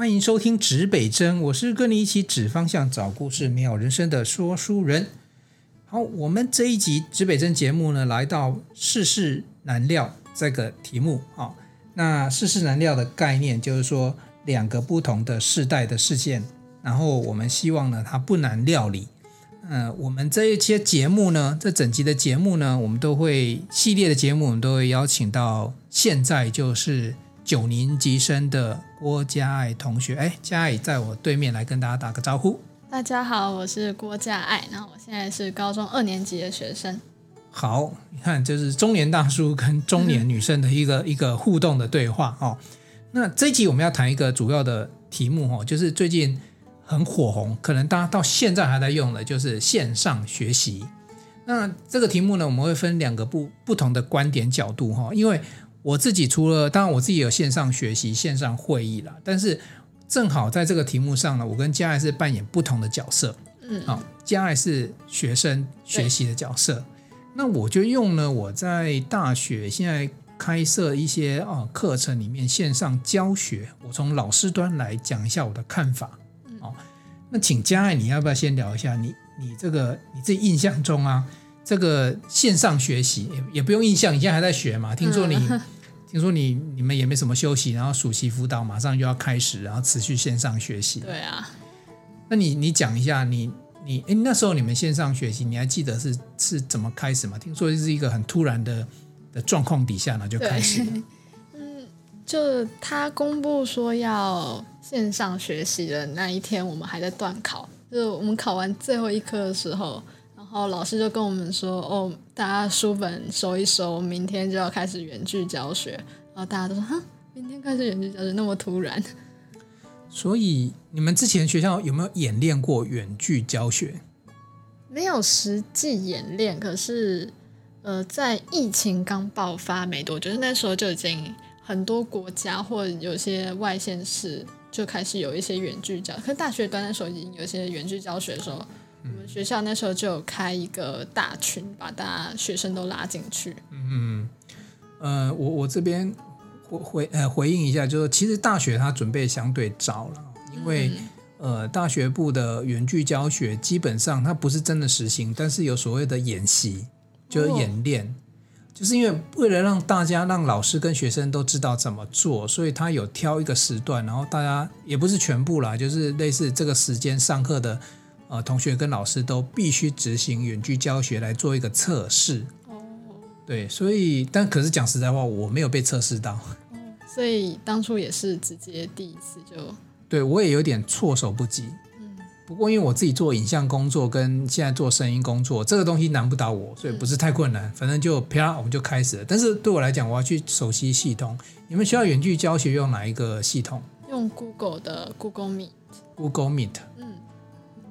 欢迎收听指北针，我是跟你一起指方向、找故事、美好人生的说书人。好，我们这一集指北针节目呢，来到世事难料这个题目啊。那世事难料的概念就是说，两个不同的世代的事件，然后我们希望呢，它不难料理。呃，我们这一些节目呢，这整集的节目呢，我们都会系列的节目，我们都会邀请到现在就是九年级生的郭嘉爱同学。哎，嘉爱在我对面来跟大家打个招呼。大家好，我是郭嘉爱，然后我现在是高中二年级的学生。好，你看，就是中年大叔跟中年女生的一个、嗯、一个互动的对话哦。那这一集我们要谈一个主要的题目哦，就是最近。很火红，可能大家到现在还在用的，就是线上学习。那这个题目呢，我们会分两个不不同的观点角度哈。因为我自己除了，当然我自己有线上学习、线上会议啦，但是正好在这个题目上呢，我跟嘉爱是扮演不同的角色。嗯，好，嘉爱是学生学习的角色，那我就用了我在大学现在开设一些啊课程里面线上教学，我从老师端来讲一下我的看法。哦那请嘉爱，你要不要先聊一下你你这个你自己印象中啊，这个线上学习也也不用印象，你现在还在学嘛？听说你、嗯、听说你你们也没什么休息，然后暑期辅导马上就要开始，然后持续线上学习。对啊，那你你讲一下你你哎那时候你们线上学习，你还记得是是怎么开始吗？听说是一个很突然的的状况底下呢就开始了。嗯，就他公布说要。线上学习的那一天，我们还在段考，就是我们考完最后一科的时候，然后老师就跟我们说：“哦，大家书本收一收，明天就要开始远距教学。”然后大家都说：“哈，明天开始远距教学，那么突然？” 所以你们之前学校有没有演练过远距教学？没有实际演练，可是呃，在疫情刚爆发没多久，就是那时候就已经很多国家或有些外县市。就开始有一些远距教，可是大学端的时候已经有一些远距教学的时候，嗯、我们学校那时候就有开一个大群，把大家学生都拉进去。嗯呃，我我这边回回呃回应一下，就是其实大学它准备相对早了，因为、嗯、呃大学部的远距教学基本上它不是真的实行，但是有所谓的演习，就是演练。哦就是因为为了让大家、让老师跟学生都知道怎么做，所以他有挑一个时段，然后大家也不是全部啦，就是类似这个时间上课的呃同学跟老师都必须执行远距教学来做一个测试。哦，对，所以但可是讲实在话，我没有被测试到。哦，所以当初也是直接第一次就，对我也有点措手不及。不过，因为我自己做影像工作，跟现在做声音工作，这个东西难不倒我，所以不是太困难。反正就啪，我们就开始了。但是对我来讲，我要去熟悉系统。你们需要远距教学用哪一个系统？用 Google 的 Google Meet。Google Meet。嗯。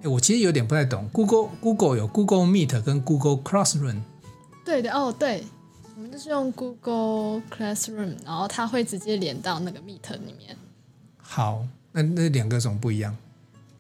诶，我其实有点不太懂。Google Google 有 Google Meet 跟 Google Classroom。对的哦，对，我们就是用 Google Classroom，然后它会直接连到那个 Meet 里面。好，那那两个有什么不一样？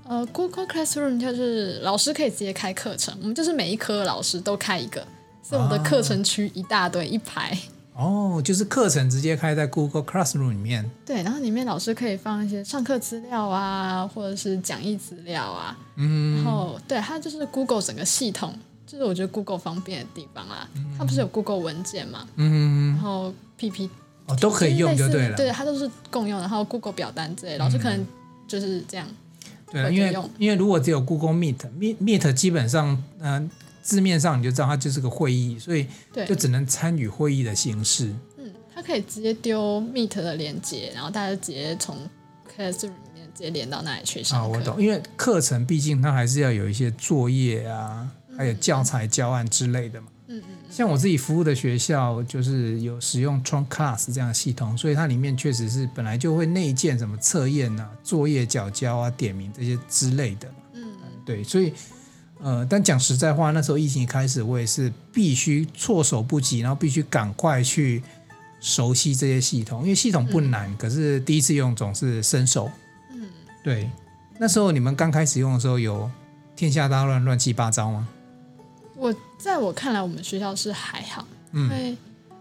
呃，Google Classroom 就是老师可以直接开课程，我们就是每一科老师都开一个，所以我们的课程区一大堆一排。哦，就是课程直接开在 Google Classroom 里面。对，然后里面老师可以放一些上课资料啊，或者是讲义资料啊。嗯。然后，对，它就是 Google 整个系统，就是我觉得 Google 方便的地方啊。嗯。它不是有 Google 文件嘛？嗯。然后 PPT 哦都可以用就对了。对，它都是共用，然后 Google 表单之类，老师可能就是这样。对啊，因为因为如果只有 Google Meet，Meet Meet 基本上，嗯、呃，字面上你就知道它就是个会议，所以就只能参与会议的形式。嗯，它可以直接丢 Meet 的连接，然后大家直接从 Classroom 里面直接连到那里去上课。啊，我懂，因为课程毕竟它还是要有一些作业啊，还有教材教案之类的嘛。嗯嗯。像我自己服务的学校，就是有使用 Trunk Class 这样的系统，所以它里面确实是本来就会内建什么测验啊、作业缴交啊、点名这些之类的。嗯，对，所以呃，但讲实在话，那时候疫情一开始，我也是必须措手不及，然后必须赶快去熟悉这些系统，因为系统不难，嗯、可是第一次用总是生手。嗯，对，那时候你们刚开始用的时候，有天下大乱、乱七八糟吗？我在我看来，我们学校是还好，因为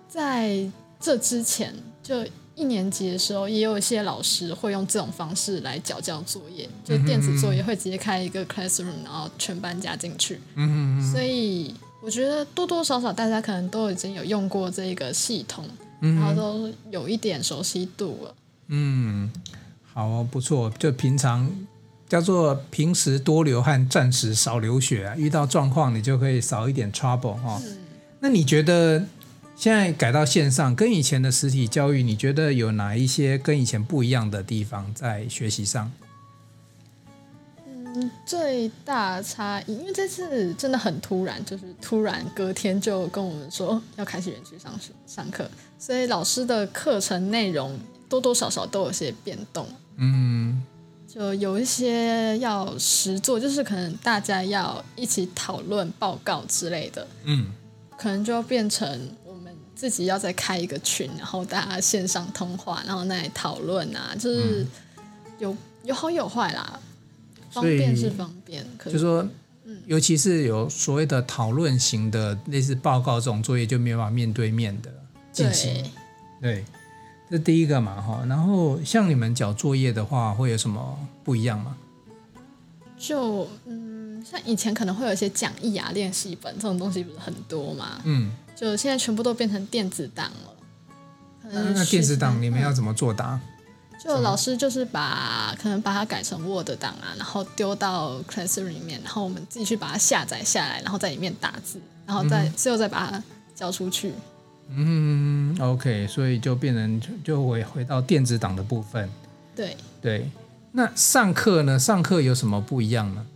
在这之前就一年级的时候，也有一些老师会用这种方式来缴交作业，就电子作业会直接开一个 classroom，然后全班加进去。嗯嗯嗯。所以我觉得多多少少大家可能都已经有用过这个系统，嗯、然后都有一点熟悉度了。嗯，好、哦，不错。就平常叫做平时多流汗，暂时少流血啊。遇到状况，你就可以少一点 trouble 哦。嗯、那你觉得？现在改到线上，跟以前的实体教育，你觉得有哪一些跟以前不一样的地方在学习上？嗯，最大差异，因为这次真的很突然，就是突然隔天就跟我们说要开始远距上学上课，所以老师的课程内容多多少少都有些变动。嗯，就有一些要实做，就是可能大家要一起讨论报告之类的。嗯，可能就要变成。自己要再开一个群，然后大家线上通话，然后那里讨论啊，就是有有好有坏啦。方便是方便，可是就说，尤其是有所谓的讨论型的类似报告这种作业，就没有办法面对面的进行。对，对，这是第一个嘛哈。然后像你们交作业的话，会有什么不一样吗？就嗯，像以前可能会有一些讲义啊、练习本这种东西，不是很多嘛？嗯。就现在全部都变成电子档了。那那电子档你们要怎么作答？就老师就是把可能把它改成 Word 档啊，然后丢到 Classroom 里面，然后我们自己去把它下载下来，然后在里面打字，然后再最后再把它交出去。嗯，OK，所以就变成就回回到电子档的部分。对对，那上课呢？上课有什么不一样呢？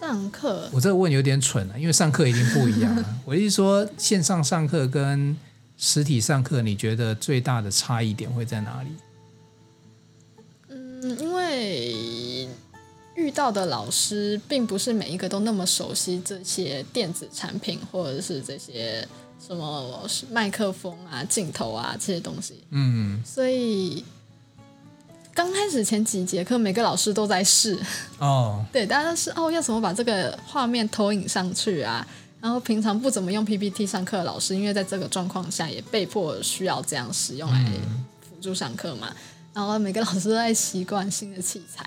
上课，我这个问有点蠢了，因为上课已经不一样了。我意思说，线上上课跟实体上课，你觉得最大的差异点会在哪里？嗯，因为遇到的老师并不是每一个都那么熟悉这些电子产品，或者是这些什么麦克风啊、镜头啊这些东西。嗯，所以。刚开始前几节课，每个老师都在试哦，oh. 对，大家都是哦，要怎么把这个画面投影上去啊？然后平常不怎么用 PPT 上课的老师，因为在这个状况下也被迫需要这样使用来辅助上课嘛。嗯、然后每个老师都在习惯新的器材，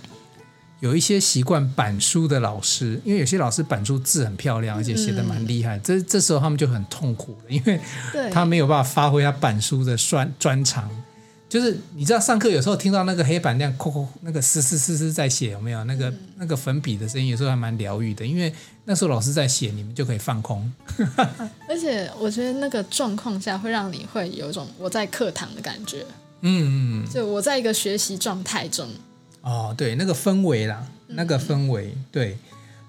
有一些习惯板书的老师，因为有些老师板书字很漂亮，而且写的蛮厉害，嗯、这这时候他们就很痛苦了，因为他没有办法发挥他板书的专专长。就是你知道上课有时候听到那个黑板那样扣扣那个嘶嘶嘶嘶在写有没有那个那个粉笔的声音，有时候还蛮疗愈的，因为那时候老师在写，你们就可以放空。而且我觉得那个状况下会让你会有一种我在课堂的感觉，嗯嗯，就我在一个学习状态中。哦，对，那个氛围啦，那个氛围，对，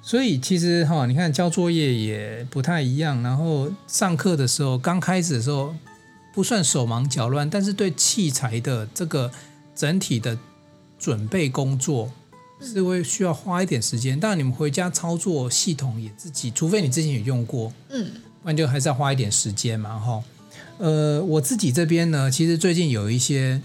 所以其实哈，你看交作业也不太一样，然后上课的时候刚开始的时候。不算手忙脚乱，但是对器材的这个整体的准备工作是会需要花一点时间。当然，你们回家操作系统也自己，除非你之前有用过，嗯，不然就还是要花一点时间嘛，哈。呃，我自己这边呢，其实最近有一些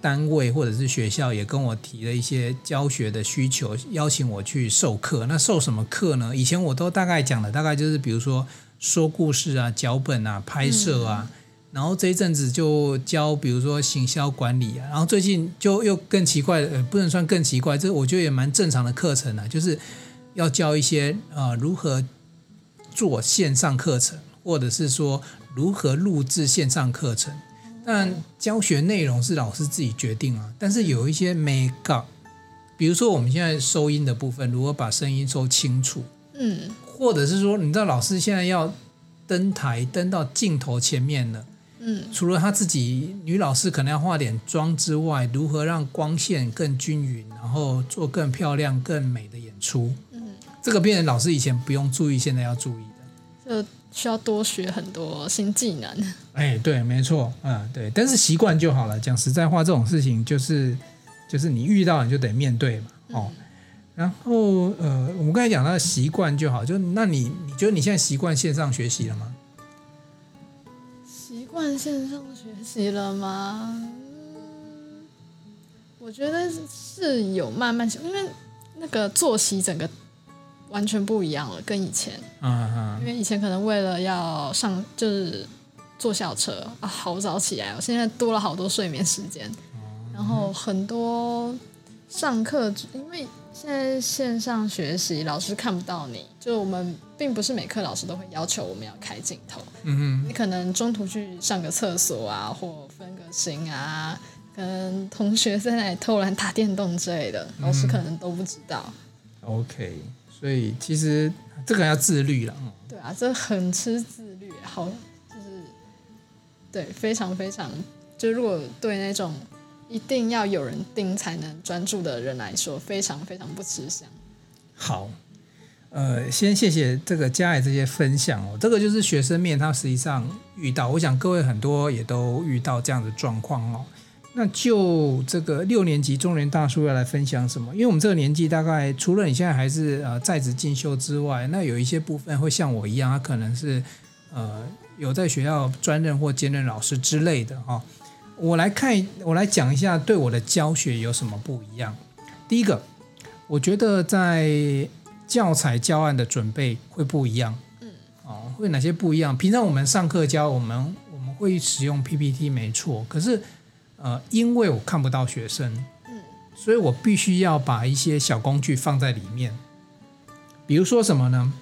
单位或者是学校也跟我提了一些教学的需求，邀请我去授课。那授什么课呢？以前我都大概讲的，大概就是比如说说故事啊、脚本啊、拍摄啊。嗯然后这一阵子就教，比如说行销管理啊，然后最近就又更奇怪，呃，不能算更奇怪，这我觉得也蛮正常的课程啊，就是要教一些啊、呃、如何做线上课程，或者是说如何录制线上课程。但教学内容是老师自己决定啊，但是有一些没搞，比如说我们现在收音的部分，如何把声音收清楚，嗯，或者是说你知道老师现在要登台登到镜头前面了。嗯，除了她自己女老师可能要化点妆之外，如何让光线更均匀，然后做更漂亮、更美的演出？嗯，这个变成老师以前不用注意，现在要注意的，就需要多学很多新技能。哎，对，没错，嗯，对，但是习惯就好了。讲实在话，这种事情就是就是你遇到你就得面对嘛，哦。嗯，然后呃，我们刚才讲到习惯就好，就那你你觉得你现在习惯线上学习了吗？惯线上学习了吗？我觉得是有慢慢，因为那个作息整个完全不一样了，跟以前。嗯嗯。因为以前可能为了要上，就是坐校车啊，好早起来，我现在多了好多睡眠时间，然后很多上课，因为现在线上学习，老师看不到你，就我们并不是每课老师都会要求我们要开镜头，嗯哼，你可能中途去上个厕所啊，或分个心啊，跟同学在那里偷懒打电动之类的，老师可能都不知道。嗯、OK，所以其实这个要自律了。对啊，这很吃自律，好。就是对，非常非常，就如果对那种一定要有人盯才能专注的人来说，非常非常不吃香。好，呃，先谢谢这个家里这些分享哦，这个就是学生面他实际上遇到，我想各位很多也都遇到这样的状况哦。那就这个六年级中年大叔要来分享什么？因为我们这个年纪大概除了你现在还是呃在职进修之外，那有一些部分会像我一样，他可能是呃。有在学校专任或兼任老师之类的哈，我来看，我来讲一下对我的教学有什么不一样。第一个，我觉得在教材教案的准备会不一样，嗯，哦，会哪些不一样？平常我们上课教我们，我们会使用 PPT 没错，可是呃，因为我看不到学生，嗯，所以我必须要把一些小工具放在里面，比如说什么呢？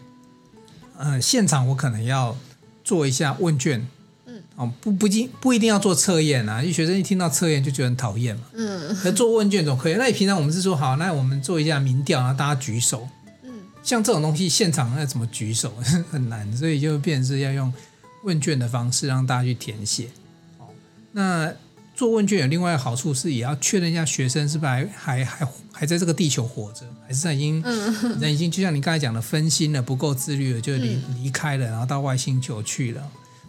呃，现场我可能要。做一下问卷，嗯，哦，不不一不一定要做测验啊，因为学生一听到测验就觉得很讨厌嘛，嗯，那做问卷总可以。那你平常我们是说好，那我们做一下民调，然后大家举手，嗯，像这种东西现场要怎么举手 很难，所以就变成是要用问卷的方式让大家去填写。哦，那做问卷有另外一个好处是，也要确认一下学生是不是还还还还在这个地球活着，还是他已经人、嗯、已经就像你刚才讲的分心了，不够自律了，就离离开了，然后到外星球去了。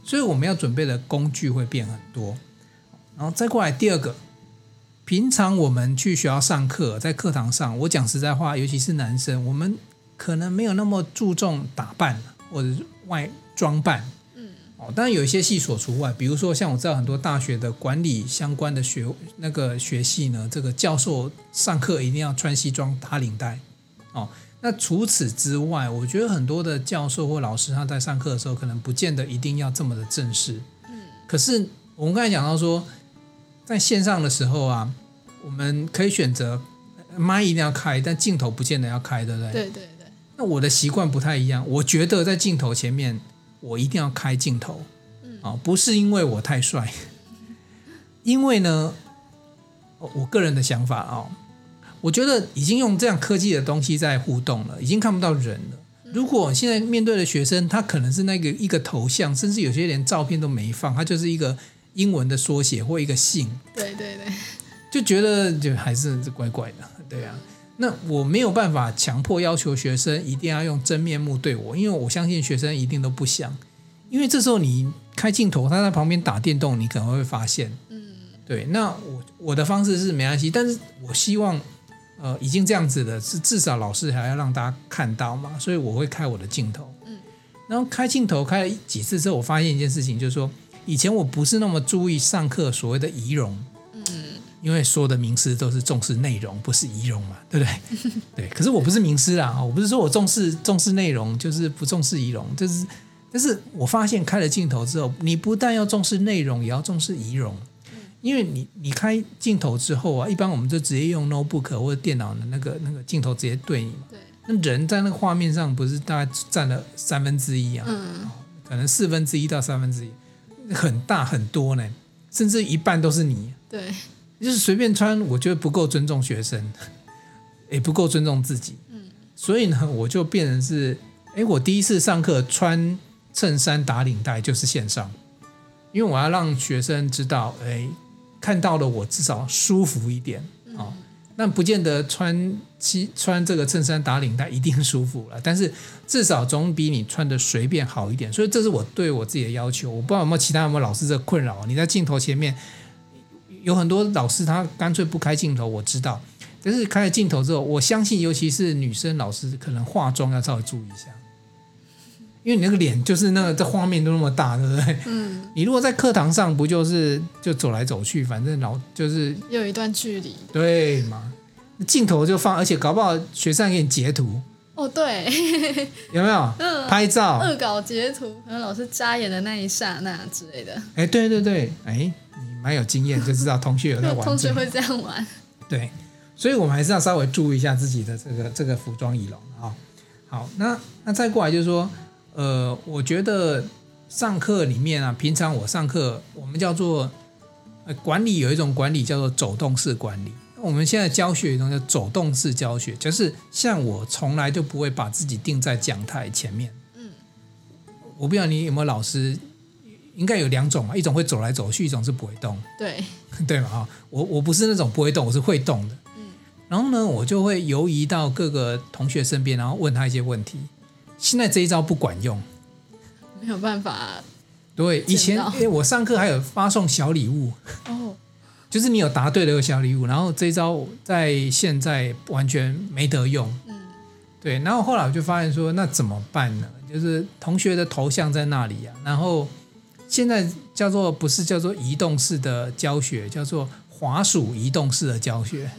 所以我们要准备的工具会变很多。然后再过来第二个，平常我们去学校上课，在课堂上，我讲实在话，尤其是男生，我们可能没有那么注重打扮或者外装扮。哦当然有一些系所除外，比如说像我知道很多大学的管理相关的学那个学系呢，这个教授上课一定要穿西装打领带。哦，那除此之外，我觉得很多的教授或老师他在上课的时候，可能不见得一定要这么的正式。嗯。可是我们刚才讲到说，在线上的时候啊，我们可以选择麦一定要开，但镜头不见得要开，对不对？对对对。那我的习惯不太一样，我觉得在镜头前面。我一定要开镜头，嗯啊，不是因为我太帅，因为呢，我个人的想法啊，我觉得已经用这样科技的东西在互动了，已经看不到人了。如果现在面对的学生，他可能是那个一个头像，甚至有些连照片都没放，他就是一个英文的缩写或一个姓，对对对，就觉得就还是怪怪的，对啊。那我没有办法强迫要求学生一定要用真面目对我，因为我相信学生一定都不想。因为这时候你开镜头，他在旁边打电动，你可能会发现。嗯，对。那我我的方式是没关系，但是我希望，呃，已经这样子了，是至少老师还要让大家看到嘛，所以我会开我的镜头。嗯，然后开镜头开了几次之后，我发现一件事情，就是说以前我不是那么注意上课所谓的仪容。嗯因为所有的名师都是重视内容，不是仪容嘛，对不对？对。可是我不是名师啦，我不是说我重视重视内容，就是不重视仪容。就是，但是我发现开了镜头之后，你不但要重视内容，也要重视仪容。因为你你开镜头之后啊，一般我们就直接用 notebook 或者电脑的那个那个镜头直接对你嘛。对。那人在那个画面上不是大概占了三分之一啊？嗯。可能四分之一到三分之一，很大很多呢，甚至一半都是你。对。就是随便穿，我觉得不够尊重学生，也不够尊重自己。嗯，所以呢，我就变成是，哎，我第一次上课穿衬衫打领带就是线上，因为我要让学生知道，哎，看到了我至少舒服一点啊。那不见得穿西穿这个衬衫打领带一定舒服了，但是至少总比你穿的随便好一点。所以这是我对我自己的要求。我不知道有没有其他有没有老师这困扰？你在镜头前面。有很多老师他干脆不开镜头，我知道。但是开了镜头之后，我相信尤其是女生老师，可能化妆要稍微注意一下，因为你那个脸就是那个这画面都那么大，对不对？嗯。你如果在课堂上，不就是就走来走去，反正老就是有一段距离，对嘛？镜头就放，而且搞不好学生给你截图，哦，对，有没有？嗯，拍照、恶搞截图，可能老师眨眼的那一刹那之类的。哎，对对对，哎，你蛮有经验，就知道同学有在玩。同学会这样玩。对，所以我们还是要稍微注意一下自己的这个这个服装仪容啊。好，那那再过来就是说，呃，我觉得上课里面啊，平常我上课，我们叫做呃管理，有一种管理叫做走动式管理。我们现在教学一种叫走动式教学，就是像我从来就不会把自己定在讲台前面。嗯，我不知道你有没有老师，应该有两种嘛，一种会走来走去，一种是不会动。对，对嘛哈，我我不是那种不会动，我是会动的。嗯，然后呢，我就会游移到各个同学身边，然后问他一些问题。现在这一招不管用，没有办法。对，以前我上课还有发送小礼物。哦。就是你有答对的有小礼物，然后这一招在现在完全没得用。嗯，对。然后后来我就发现说，那怎么办呢？就是同学的头像在那里呀、啊，然后现在叫做不是叫做移动式的教学，叫做滑鼠移动式的教学。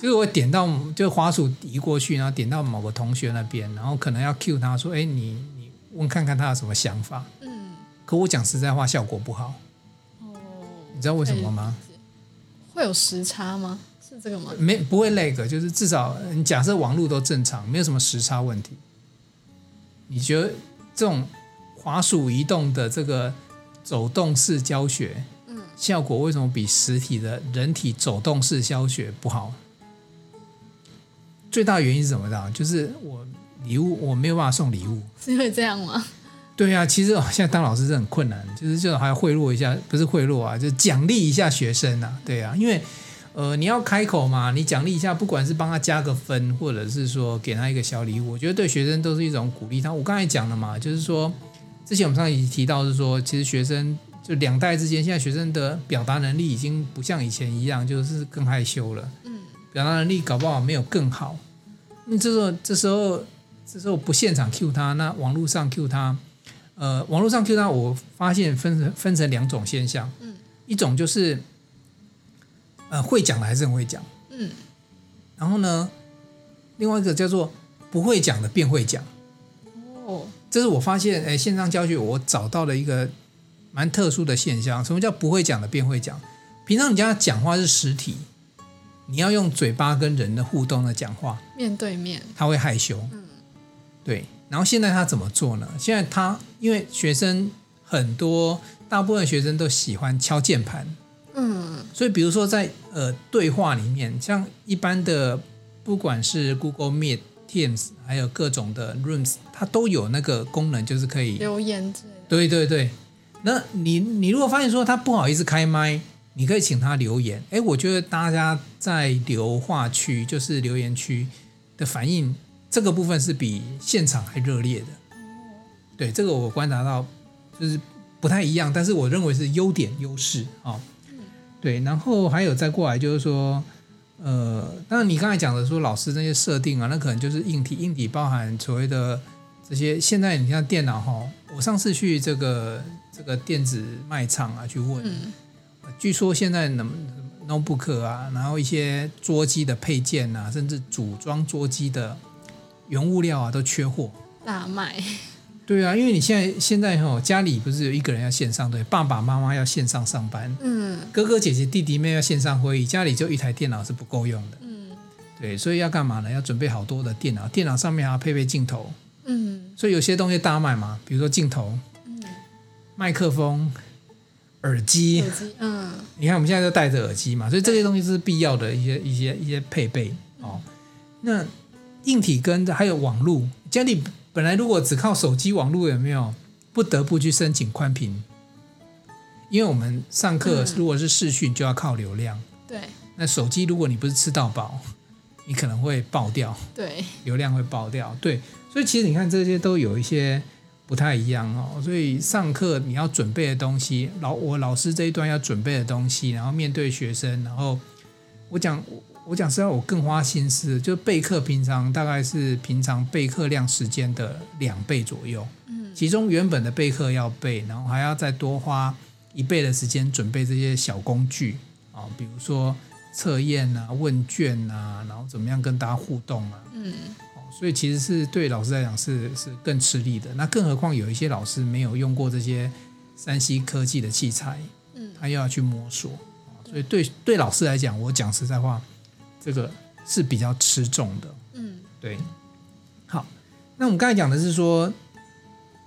就是我点到，就滑鼠移过去，然后点到某个同学那边，然后可能要 cue 他说：“哎，你你问看看他有什么想法。”嗯。可我讲实在话，效果不好。哦。你知道为什么吗？会有时差吗？是这个吗？没，不会 lag，就是至少你假设网络都正常，没有什么时差问题。你觉得这种滑鼠移动的这个走动式教学，嗯，效果为什么比实体的人体走动式教学不好？最大的原因是什么呢？就是我礼物我没有办法送礼物，是因为这样吗？对啊，其实现在当老师是很困难，就是就还要贿赂一下，不是贿赂啊，就是奖励一下学生啊，对啊，因为呃你要开口嘛，你奖励一下，不管是帮他加个分，或者是说给他一个小礼物，我觉得对学生都是一种鼓励。他我刚才讲了嘛，就是说之前我们上一集提到是说，其实学生就两代之间，现在学生的表达能力已经不像以前一样，就是更害羞了，嗯，表达能力搞不好没有更好。那这时候这时候这时候不现场 cue 他，那网络上 cue 他。呃，网络上 Q 他，我发现分成分成两种现象，嗯，一种就是，呃，会讲的还是很会讲，嗯，然后呢，另外一个叫做不会讲的变会讲，哦，这是我发现，哎，线上教学我找到了一个蛮特殊的现象，什么叫不会讲的变会讲？平常你家讲话是实体，你要用嘴巴跟人的互动的讲话，面对面，他会害羞，嗯，对。然后现在他怎么做呢？现在他因为学生很多，大部分学生都喜欢敲键盘，嗯，所以比如说在呃对话里面，像一般的不管是 Google Meet、Teams，还有各种的 Rooms，它都有那个功能，就是可以留言之类的。对对对，那你你如果发现说他不好意思开麦，你可以请他留言。哎，我觉得大家在留话区，就是留言区的反应。这个部分是比现场还热烈的，对，这个我观察到就是不太一样，但是我认为是优点优势啊、对，然后还有再过来就是说，呃，当然你刚才讲的说老师那些设定啊，那可能就是硬体，硬体包含所谓的这些，现在你像电脑哈、我上次去这个这个电子卖场啊去问，据说现在能 notebook 啊，然后一些桌机的配件啊，甚至组装桌机的。原物料啊都缺货，大卖。对啊，因为你现在现在哈家里不是有一个人要线上对，爸爸妈妈要线上上班，嗯，哥哥姐姐弟弟妹要线上会议，家里就一台电脑是不够用的，嗯，对，所以要干嘛呢？要准备好多的电脑，电脑上面还要配备镜头，嗯，所以有些东西大卖嘛，比如说镜头，嗯，麦克风、耳机，耳机，嗯，你看我们现在都戴着耳机嘛，所以这些东西是必要的一些一些一些配备哦，那。硬体跟还有网络，家里本来如果只靠手机网络有没有？不得不去申请宽频，因为我们上课如果是视讯就要靠流量。对。那手机如果你不是吃到饱，你可能会爆掉。对。流量会爆掉。对。所以其实你看这些都有一些不太一样哦。所以上课你要准备的东西，老我老师这一段要准备的东西，然后面对学生，然后我讲。我讲实在，我更花心思，就备课平常大概是平常备课量时间的两倍左右。嗯，其中原本的备课要备，然后还要再多花一倍的时间准备这些小工具啊，比如说测验啊、问卷啊，然后怎么样跟大家互动啊。嗯，所以其实是对老师来讲是是更吃力的。那更何况有一些老师没有用过这些山西科技的器材，嗯，他又要去摸索，所以对对老师来讲，我讲实在话，这个是比较吃重的。嗯，对。好，那我们刚才讲的是说，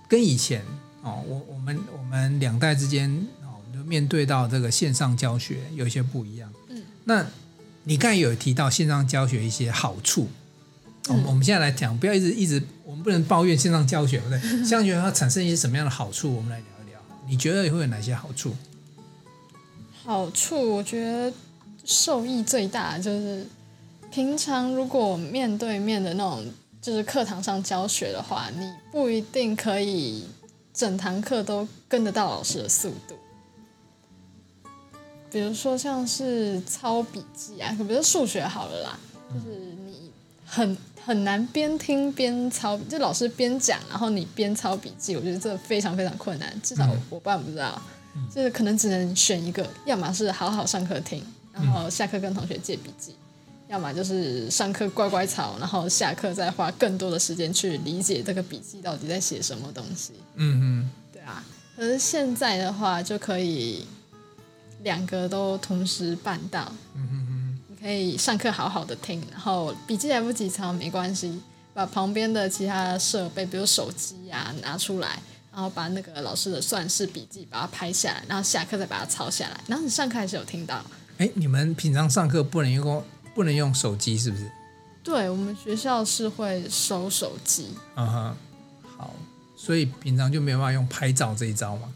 跟以前哦，我我们我们两代之间哦，就面对到这个线上教学有一些不一样。嗯，那你刚才有提到线上教学一些好处。我们我们现在来讲，不要一直一直，我们不能抱怨线上教学，对不对？线上教学它产生一些什么样的好处？我们来聊一聊。你觉得会有哪些好处？好处，我觉得受益最大就是，平常如果面对面的那种，就是课堂上教学的话，你不一定可以整堂课都跟得到老师的速度。比如说像是抄笔记啊，比如说数学好了啦，就是你很。很难边听边抄，就老师边讲，然后你边抄笔记，我觉得这非常非常困难。至少我办不到，嗯、就是可能只能选一个，要么是好好上课听，然后下课跟同学借笔记；嗯、要么就是上课乖乖抄，然后下课再花更多的时间去理解这个笔记到底在写什么东西。嗯嗯，对啊。可是现在的话，就可以两个都同时办到。嗯哼。可以上课好好的听，然后笔记来不及抄没关系，把旁边的其他设备，比如手机呀、啊、拿出来，然后把那个老师的算式笔记把它拍下来，然后下课再把它抄下来，然后你上课还是有听到。哎，你们平常上课不能用不能用手机是不是？对，我们学校是会收手机。嗯哼，好，所以平常就没有办法用拍照这一招吗？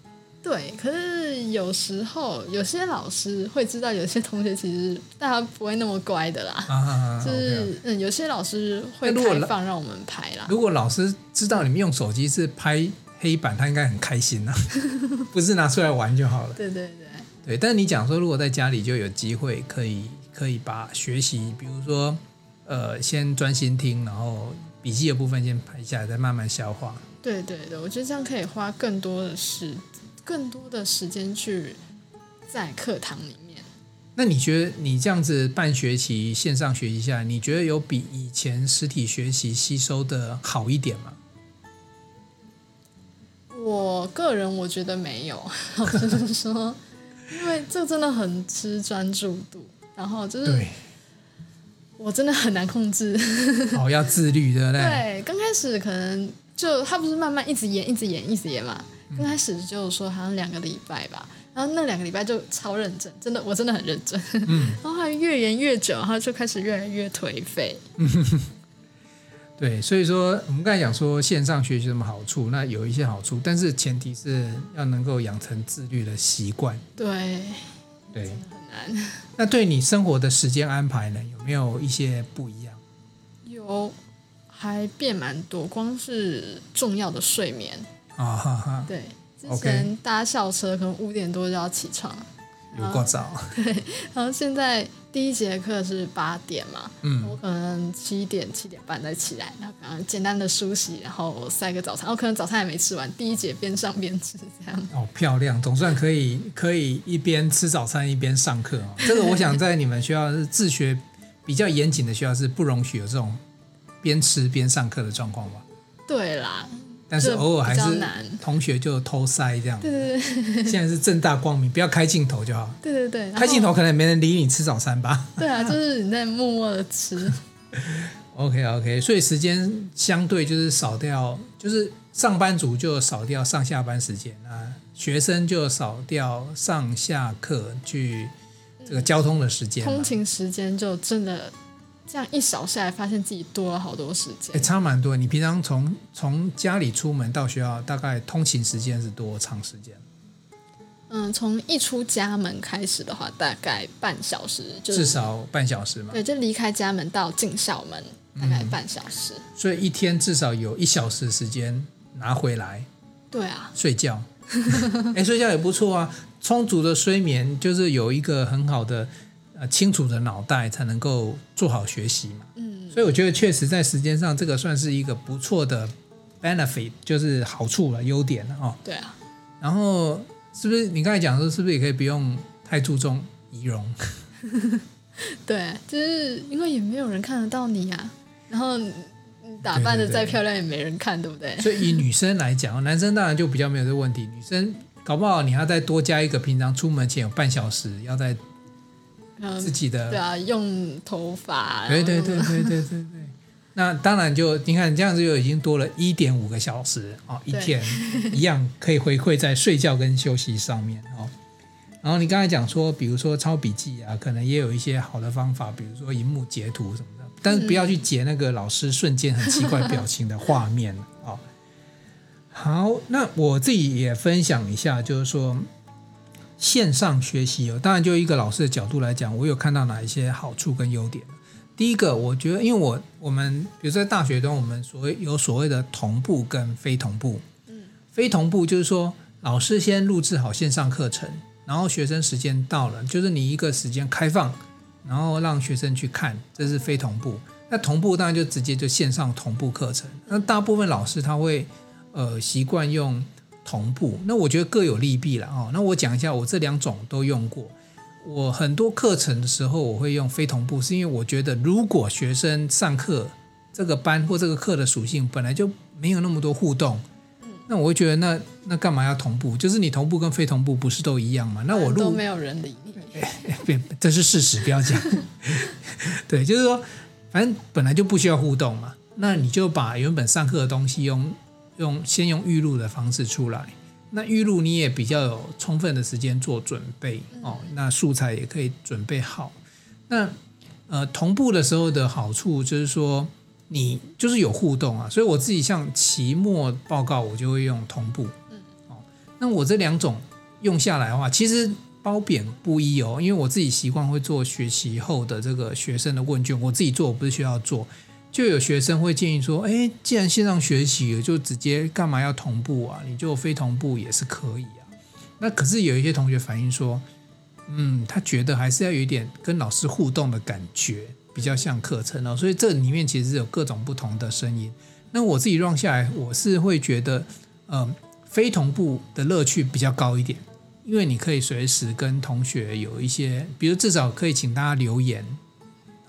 对，可是有时候有些老师会知道，有些同学其实大家不会那么乖的啦。就是、okay. 嗯，有些老师会开放让我们拍啦。如果老师知道你们用手机是拍黑板，他应该很开心呐、啊，不是拿出来玩就好了。对对对。对，但是你讲说，如果在家里就有机会可以可以把学习，比如说呃，先专心听，然后笔记的部分先拍下来，再慢慢消化。对对对，我觉得这样可以花更多的时。更多的时间去在课堂里面。那你觉得你这样子半学期线上学习下来，你觉得有比以前实体学习吸收的好一点吗？我个人我觉得没有，就是说，因为这真的很吃专注度，然后就是对我真的很难控制。哦，要自律对不对？对，刚开始可能就他不是慢慢一直演，一直演，一直演嘛。刚开始就是说好像两个礼拜吧，然后那两个礼拜就超认真，真的我真的很认真。嗯，然后还越延越久，然后就开始越来越颓废。对，所以说我们刚才讲说线上学习有什么好处，那有一些好处，但是前提是要能够养成自律的习惯。对，对，很难。那对你生活的时间安排呢，有没有一些不一样？有，还变蛮多，光是重要的睡眠。啊哈哈！对，之前搭校车可能五点多就要起床，有够早。对，然后现在第一节课是八点嘛，嗯，我可能七点七点半再起来，然后可能简单的梳洗，然后塞个早餐，我可能早餐还没吃完，第一节边上边吃这样。哦，漂亮，总算可以 可以一边吃早餐一边上课哦。这个我想在你们学校是自学比较严谨的学校是不容许有这种边吃边上课的状况吧？对啦。但是偶尔还是同学就偷塞这样。对对对。现在是正大光明，不要开镜头就好。对对对。开镜头可能没人理你吃早餐吧。对啊，就是你在默默的吃。OK OK，所以时间相对就是少掉，就是上班族就少掉上下班时间啊，学生就少掉上下课去这个交通的时间，通勤时间就真的。这样一扫下来，发现自己多了好多时间。哎，差蛮多。你平常从从家里出门到学校，大概通勤时间是多长时间？嗯，从一出家门开始的话，大概半小时，就是，至少半小时嘛。对，就离开家门到进校门，大概半小时。嗯，所以一天至少有一小时时间拿回来。对啊，睡觉。哎，睡觉也不错啊，充足的睡眠就是有一个很好的。呃，清楚的脑袋才能够做好学习嘛。嗯，所以我觉得确实在时间上，这个算是一个不错的 benefit，就是好处了，优点了哦。对啊。然后是不是你刚才讲说，是不是也可以不用太注重仪容？对，就是因为也没有人看得到你啊。然后打扮的再漂亮也没人看，对不对？所以以女生来讲，男生当然就比较没有这个问题。女生搞不好你要再多加一个，平常出门前有半小时要在自己的、嗯、对啊，用头发。对对对对对对对。那当然就你看这样子就已经多了一点五个小时啊，一天一样可以回馈在睡觉跟休息上面哦。然后你刚才讲说，比如说抄笔记啊，可能也有一些好的方法，比如说荧幕截图什么的，但是不要去截那个老师瞬间很奇怪表情的画面啊。好，那我自己也分享一下，就是说线上学习哦，当然就一个老师的角度来讲，我有看到哪一些好处跟优点。第一个，我觉得，因为我我们比如在大学中，我们所谓有所谓的同步跟非同步。嗯，非同步就是说老师先录制好线上课程。然后学生时间到了，就是你一个时间开放，然后让学生去看，这是非同步。那同步当然就直接就线上同步课程。那大部分老师他会呃习惯用同步，那我觉得各有利弊了哦。那我讲一下，我这两种都用过。我很多课程的时候我会用非同步，是因为我觉得如果学生上课这个班或这个课的属性本来就没有那么多互动。那我会觉得那，那那干嘛要同步？就是你同步跟非同步不是都一样吗？那我录都没有人理你，别，这是事实，不要讲。对，就是说，反正本来就不需要互动嘛。那你就把原本上课的东西用用先用预录的方式出来。那预录你也比较有充分的时间做准备哦。那素材也可以准备好。那呃，同步的时候的好处就是说。你就是有互动啊，所以我自己像期末报告，我就会用同步。嗯，哦，那我这两种用下来的话，其实褒贬不一哦，因为我自己习惯会做学习后的这个学生的问卷，我自己做，我不是需要做，就有学生会建议说，哎，既然线上学习，就直接干嘛要同步啊？你就非同步也是可以啊。那可是有一些同学反映说，嗯，他觉得还是要有一点跟老师互动的感觉。比较像课程哦，所以这里面其实有各种不同的声音。那我自己 run 下来，我是会觉得，呃，非同步的乐趣比较高一点，因为你可以随时跟同学有一些，比如至少可以请大家留言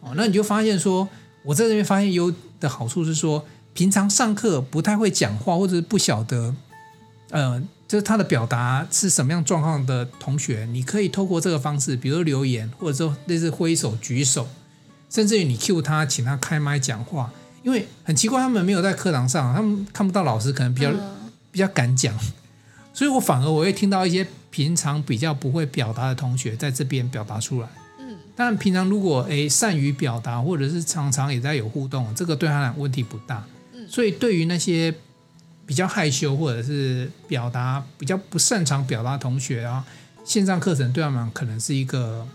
哦。那你就发现说，我在这边发现优的好处是说，平常上课不太会讲话或者是不晓得，呃，就是他的表达是什么样状况的同学，你可以透过这个方式，比如留言，或者说类似挥手举手。甚至于你 cue 他，请他开麦讲话，因为很奇怪，他们没有在课堂上，他们看不到老师，可能比较比较敢讲，所以我反而我会听到一些平常比较不会表达的同学在这边表达出来。嗯，但平常如果诶善于表达，或者是常常也在有互动，这个对他来讲问题不大。嗯，所以对于那些比较害羞或者是表达比较不擅长表达同学啊，线上课程对他们可能是一个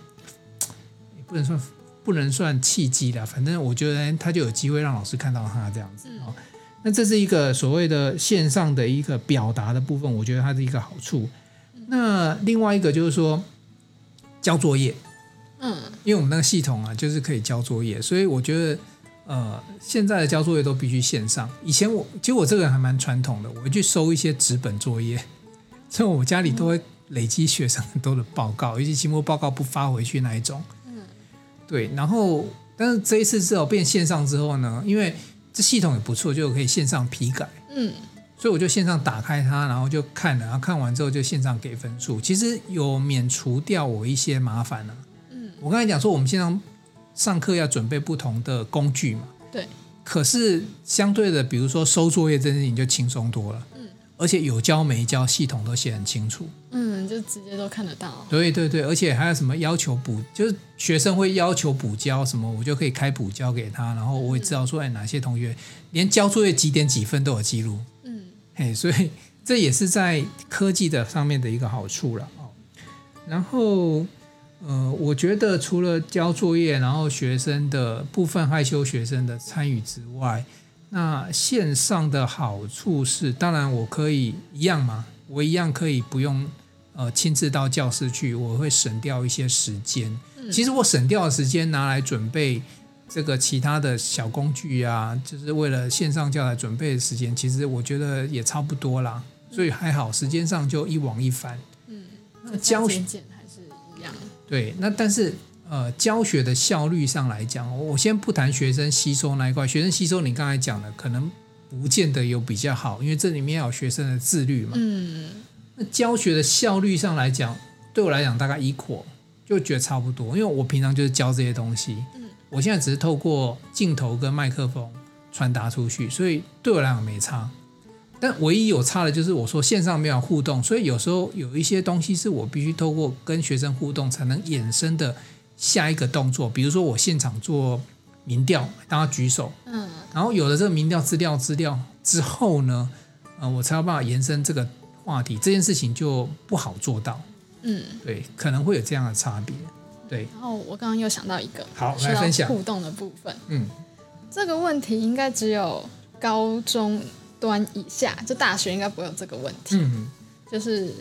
也不能算。不能算契机的，反正我觉得他就有机会让老师看到他这样子哦。那这是一个所谓的线上的一个表达的部分，我觉得它是一个好处。那另外一个就是说交作业，嗯，因为我们那个系统啊，就是可以交作业，所以我觉得呃，现在的交作业都必须线上。以前我其实我这个人还蛮传统的，我会去收一些纸本作业，所以我家里都会累积学生很多的报告，尤其期末报告不发回去那一种。嗯对，然后但是这一次之后变线上之后呢，因为这系统也不错，就可以线上批改。嗯，所以我就线上打开它，然后就看了，然后看完之后就线上给分数。其实有免除掉我一些麻烦了。嗯，我刚才讲说我们现在上课要准备不同的工具嘛。对。可是相对的，比如说收作业这件事情就轻松多了。嗯而且有交没交，系统都写很清楚。嗯，就直接都看得到。对对对，而且还有什么要求补，就是学生会要求补交什么，我就可以开补交给他，然后我也知道说，哎，哪些同学连交作业几点几分都有记录。嗯，嘿，所以这也是在科技的上面的一个好处了哦。然后，呃，我觉得除了交作业，然后学生的部分害羞学生的参与之外，那线上的好处是，当然我可以一样嘛，我一样可以不用呃亲自到教室去，我会省掉一些时间。其实我省掉的时间拿来准备这个其他的小工具啊，就是为了线上教材准备的时间，其实我觉得也差不多啦，所以还好，时间上就一往一翻。嗯，那教学。对，那但是呃教学的效率上来讲，我先不谈学生吸收那一块，学生吸收你刚才讲的可能不见得有比较好，因为这里面要有学生的自律嘛。嗯，那教学的效率上来讲，对我来讲大概 equal，就觉得差不多，因为我平常就是教这些东西。嗯，我现在只是透过镜头跟麦克风传达出去，所以对我来讲没差。但唯一有差的就是我说线上没有互动，所以有时候有一些东西是我必须透过跟学生互动才能衍生的下一个动作。比如说我现场做民调，大家举手，嗯，然后有了这个民调资料资料之后呢，呃，我才有办法延伸这个话题。这件事情就不好做到，嗯，对，可能会有这样的差别，对。然后我刚刚又想到一个，好，来分享互动的部分，嗯，这个问题应该只有高中。端以下，就大学应该不会有这个问题。嗯，就是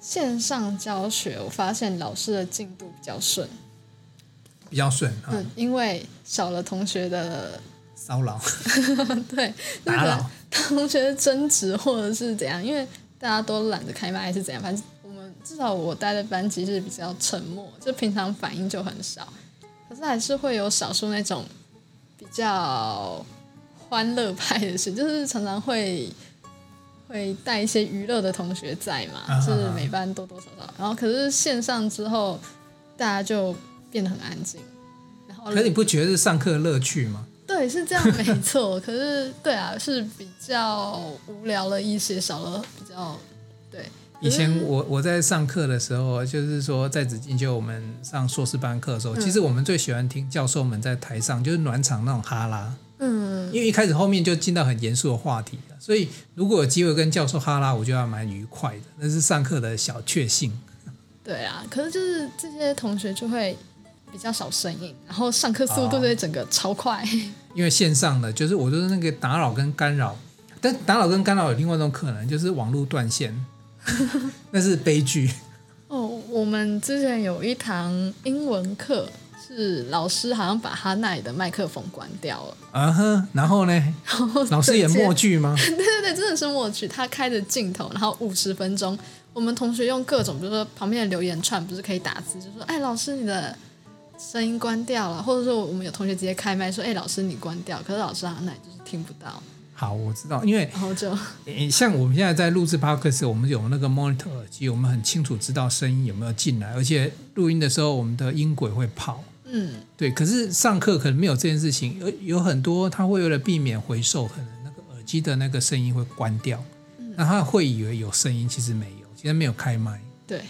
线上教学，我发现老师的进度比较顺，比较顺。嗯，因为少了同学的骚扰，对，打扰，同学的争执或者是怎样，因为大家都懒得开麦还是怎样，反正我们至少我待的班级是比较沉默，就平常反应就很少，可是还是会有少数那种比较。欢乐派的事，就是常常会会带一些娱乐的同学在嘛，啊、就是每班多多少少。然后可是线上之后，大家就变得很安静。然后，可是你不觉得是上课的乐趣吗？对，是这样没错。可是对啊，是比较无聊了一些，少了比较对。以前我我在上课的时候，就是说在紫金就我们上硕士班课的时候，嗯、其实我们最喜欢听教授们在台上就是暖场那种哈拉。嗯，因为一开始后面就进到很严肃的话题了，所以如果有机会跟教授哈拉，我觉得还蛮愉快的，那是上课的小确幸。对啊，可是就是这些同学就会比较少声音，然后上课速度就会整个超快。哦，因为线上的就是我就是那个打扰跟干扰，但打扰跟干扰有另外一种可能，就是网络断线，那是悲剧。哦，我们之前有一堂英文课。是老师好像把他那里的麦克风关掉了，啊哼，然后呢？老师演默剧吗？对对 对，真的是默剧。他开着镜头，然后五十分钟，我们同学用各种，比如说旁边的留言串，不是可以打字，就说：“哎，老师你的声音关掉了。”或者说我们有同学直接开麦说：“哎，老师你关掉。”可是老师好像那里就是听不到。好，我知道，因为好久。像我们现在在录制 podcast，我们有那个 monitor 耳机，我们很清楚知道声音有没有进来，而且录音的时候我们的音轨会跑。嗯，对，可是上课可能没有这件事情，有有很多他会为了避免回授，可能那个耳机的那个声音会关掉，嗯、那他会以为有声音，其实没有，其实没有开麦。对，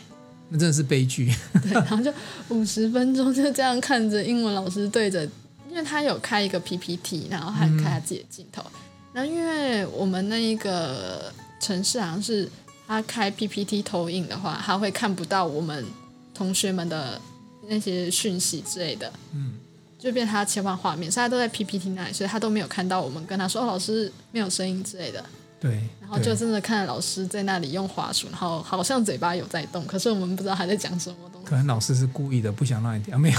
那真的是悲剧。对，然后就五十分钟就这样看着英文老师对着，因为他有开一个 PPT，然后还开他自己的镜头，嗯、然后因为我们那一个城市好像是他开 PPT 投影的话，他会看不到我们同学们的。那些讯息之类的，嗯，就变他切换画面，所以他都在 PPT 那里，所以他都没有看到我们跟他说，哦，老师没有声音之类的，对，然后就真的看老师在那里用滑鼠，然后好像嘴巴有在动，可是我们不知道他在讲什么东西。可能老师是故意的，不想让你听，啊、没有。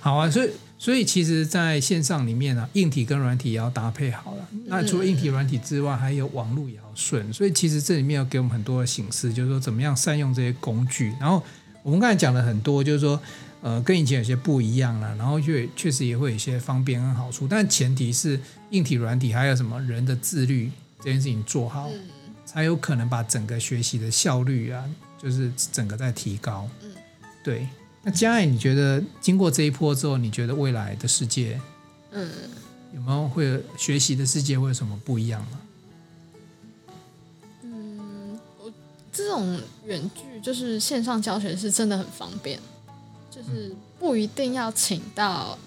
好啊，所以所以其实在线上里面呢、啊，硬体跟软体也要搭配好了。那除了硬体软体之外，还有网络也要顺。所以其实这里面要给我们很多的省思，就是说怎么样善用这些工具，然后。我们刚才讲了很多，就是说，呃，跟以前有些不一样了，然后就确实也会有一些方便跟好处，但前提是硬体、软体还有什么人的自律这件事情做好，嗯、才有可能把整个学习的效率啊，就是整个在提高。嗯，对。那佳爱，你觉得经过这一波之后，你觉得未来的世界，嗯，有没有会有学习的世界会有什么不一样吗？这种远距就是线上教学是真的很方便，就是不一定要请到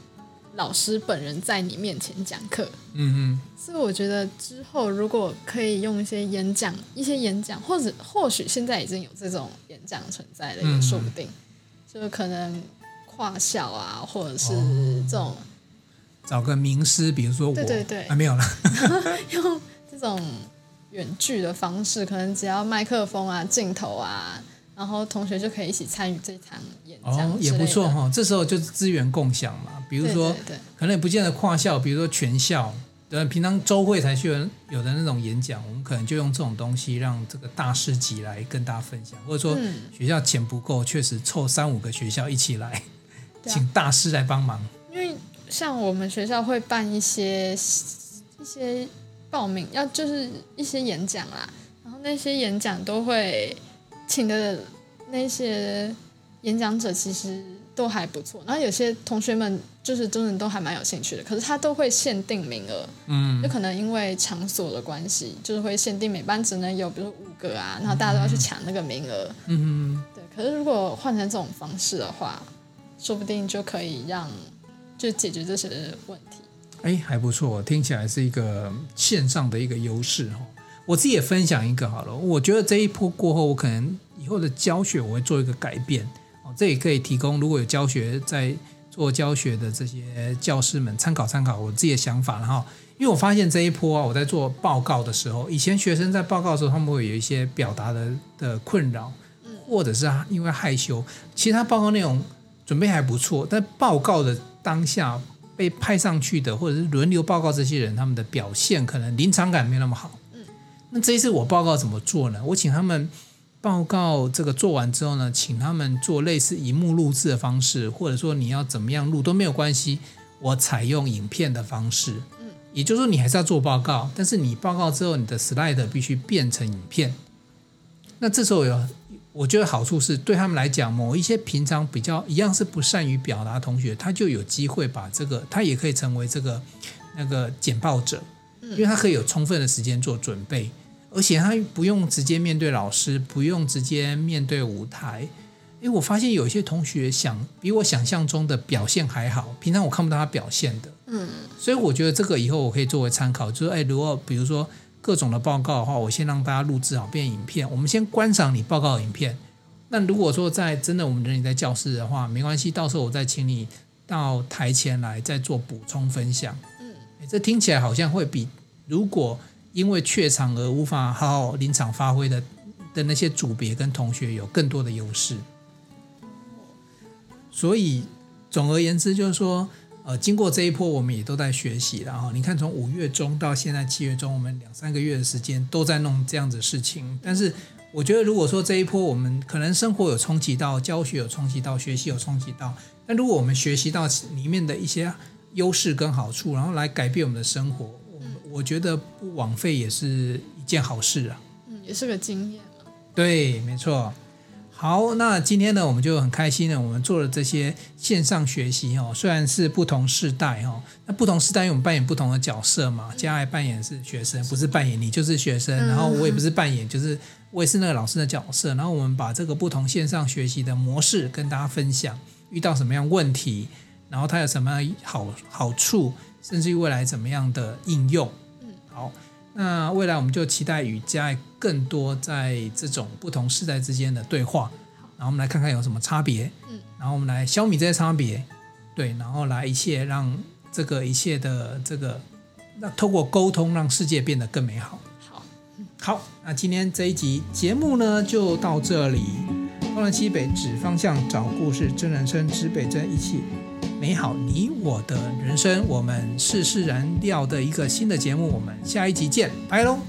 老师本人在你面前讲课。嗯嗯。所以我觉得之后如果可以用一些演讲，一些演讲，或者或许现在已经有这种演讲存在了，也说不定。就可能跨校啊，或者是这种找个名师，比如说我，对对对，还没有了，用这种。远距的方式，可能只要麦克风啊、镜头啊，然后同学就可以一起参与这场演讲。哦，也不错哈。这时候就是资源共享嘛，比如说，可能也不见得跨校，比如说全校，对，平常周会才去有的那种演讲，我们可能就用这种东西，让这个大师级来跟大家分享，或者说学校钱不够，确实凑三五个学校一起来请大师来帮忙。因为像我们学校会办一些一些报名，要就是一些演讲啦，然后那些演讲都会请的那些演讲者其实都还不错，然后有些同学们就是真的都还蛮有兴趣的，可是他都会限定名额，嗯，就可能因为场所的关系，就是会限定每班只能有比如五个啊，然后大家都要去抢那个名额，嗯，对。可是如果换成这种方式的话，说不定就可以让就解决这些问题。哎，还不错，听起来是一个线上的一个优势哦。我自己也分享一个好了，我觉得这一波过后，我可能以后的教学我会做一个改变哦。这也可以提供如果有教学在做教学的这些教师们参考参考我自己的想法。然后，因为我发现这一波啊，我在做报告的时候，以前学生在报告的时候，他们会有一些表达的的困扰，或者是因为害羞，其他报告内容。准备还不错，但报告的当下被派上去的，或者是轮流报告这些人，他们的表现可能临场感没那么好。嗯，那这一次我报告怎么做呢？我请他们报告这个做完之后呢，请他们做类似荧幕录制的方式，或者说你要怎么样录都没有关系，我采用影片的方式。嗯，也就是说你还是要做报告，但是你报告之后，你的 slide 必须变成影片。那这时候有。我觉得好处是对他们来讲，某一些平常比较一样是不善于表达的同学，他就有机会把这个，他也可以成为这个那个简报者，因为他可以有充分的时间做准备，而且他不用直接面对老师，不用直接面对舞台。因为我发现有一些同学想比我想象中的表现还好，平常我看不到他表现的，嗯，所以我觉得这个以后我可以作为参考，就是哎，如果比如说。各种的报告的话，我先让大家录制好变影片。我们先观赏你报告的影片。那如果说在真的我们人你在教室的话，没关系，到时候我再请你到台前来再做补充分享。嗯，这听起来好像会比如果因为怯场而无法好好临场发挥的的那些组别跟同学有更多的优势。所以总而言之，就是说。呃，经过这一波，我们也都在学习了哈。你看，从五月中到现在七月中，我们两三个月的时间都在弄这样子的事情。但是，我觉得如果说这一波我们可能生活有冲击到，教学有冲击到，学习有冲击到，但如果我们学习到里面的一些优势跟好处，然后来改变我们的生活，我我觉得不枉费也是一件好事啊。嗯，也是个经验。对，没错。好，那今天呢，我们就很开心的，我们做了这些线上学习哦。虽然是不同世代哦，那不同世代，因为我们扮演不同的角色嘛。佳爱扮演是学生，不是扮演你就是学生。然后我也不是扮演，就是我也是那个老师的角色。然后我们把这个不同线上学习的模式跟大家分享，遇到什么样问题，然后它有什么样好好处，甚至于未来怎么样的应用。嗯，好。那未来我们就期待与佳爱更多在这种不同世代之间的对话，然后我们来看看有什么差别，嗯，然后我们来消弭这些差别，对，然后来一切让这个一切的这个，那透过沟通让世界变得更美好。好，好，那今天这一集节目呢就到这里，东南西北指方向，找故事，真人生，指北针，一起。美好你我的人生，我们事事燃料的一个新的节目，我们下一集见，拜喽。